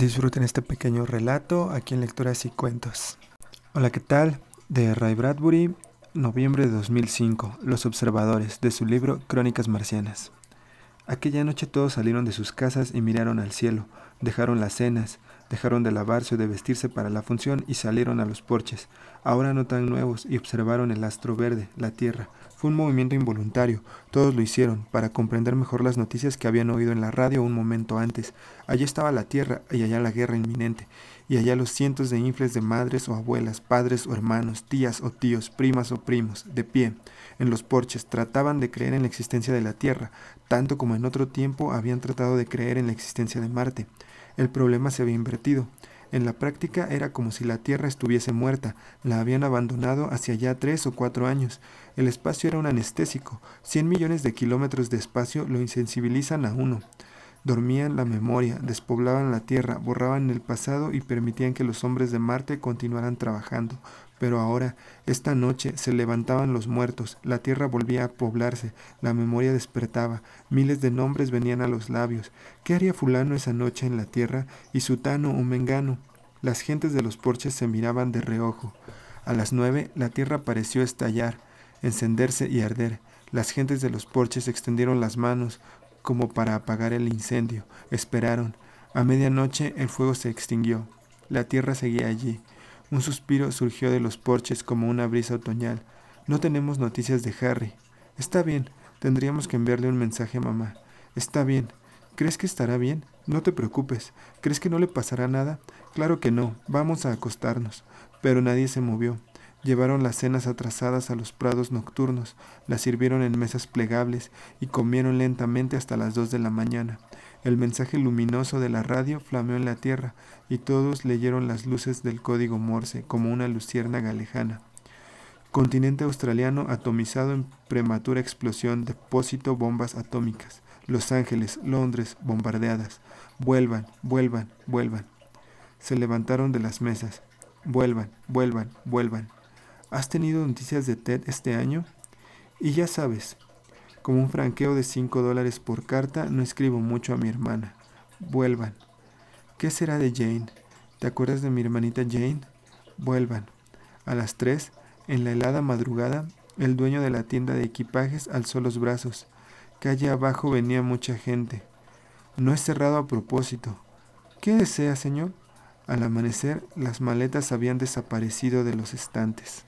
Disfruten este pequeño relato aquí en Lecturas y Cuentos. Hola, ¿qué tal? De Ray Bradbury, noviembre de 2005, Los Observadores, de su libro Crónicas Marcianas. Aquella noche todos salieron de sus casas y miraron al cielo, dejaron las cenas, dejaron de lavarse o de vestirse para la función y salieron a los porches, ahora no tan nuevos, y observaron el astro verde, la tierra. Fue un movimiento involuntario, todos lo hicieron, para comprender mejor las noticias que habían oído en la radio un momento antes. Allí estaba la tierra y allá la guerra inminente, y allá los cientos de infles de madres o abuelas, padres o hermanos, tías o tíos, primas o primos, de pie, en los porches, trataban de creer en la existencia de la tierra, tanto como en otro tiempo habían tratado de creer en la existencia de Marte. El problema se había invertido. En la práctica era como si la Tierra estuviese muerta, la habían abandonado hacia ya tres o cuatro años. El espacio era un anestésico. Cien millones de kilómetros de espacio lo insensibilizan a uno. Dormían la memoria, despoblaban la tierra, borraban el pasado y permitían que los hombres de Marte continuaran trabajando. Pero ahora, esta noche, se levantaban los muertos, la tierra volvía a poblarse, la memoria despertaba, miles de nombres venían a los labios. ¿Qué haría fulano esa noche en la tierra? y sutano o mengano? Las gentes de los porches se miraban de reojo. A las nueve, la tierra pareció estallar, encenderse y arder. Las gentes de los porches extendieron las manos, como para apagar el incendio. Esperaron. A medianoche el fuego se extinguió. La tierra seguía allí. Un suspiro surgió de los porches como una brisa otoñal. No tenemos noticias de Harry. Está bien, tendríamos que enviarle un mensaje a mamá. Está bien. ¿Crees que estará bien? No te preocupes. ¿Crees que no le pasará nada? Claro que no. Vamos a acostarnos. Pero nadie se movió. Llevaron las cenas atrasadas a los prados nocturnos, las sirvieron en mesas plegables y comieron lentamente hasta las dos de la mañana. El mensaje luminoso de la radio flameó en la tierra y todos leyeron las luces del código Morse como una luciérnaga lejana. Continente australiano atomizado en prematura explosión, depósito bombas atómicas. Los Ángeles, Londres, bombardeadas. Vuelvan, vuelvan, vuelvan. Se levantaron de las mesas. Vuelvan, vuelvan, vuelvan. ¿Has tenido noticias de Ted este año? Y ya sabes, como un franqueo de 5 dólares por carta, no escribo mucho a mi hermana. Vuelvan. ¿Qué será de Jane? ¿Te acuerdas de mi hermanita Jane? Vuelvan. A las 3, en la helada madrugada, el dueño de la tienda de equipajes alzó los brazos. Calle abajo venía mucha gente. No es cerrado a propósito. ¿Qué desea, señor? Al amanecer, las maletas habían desaparecido de los estantes.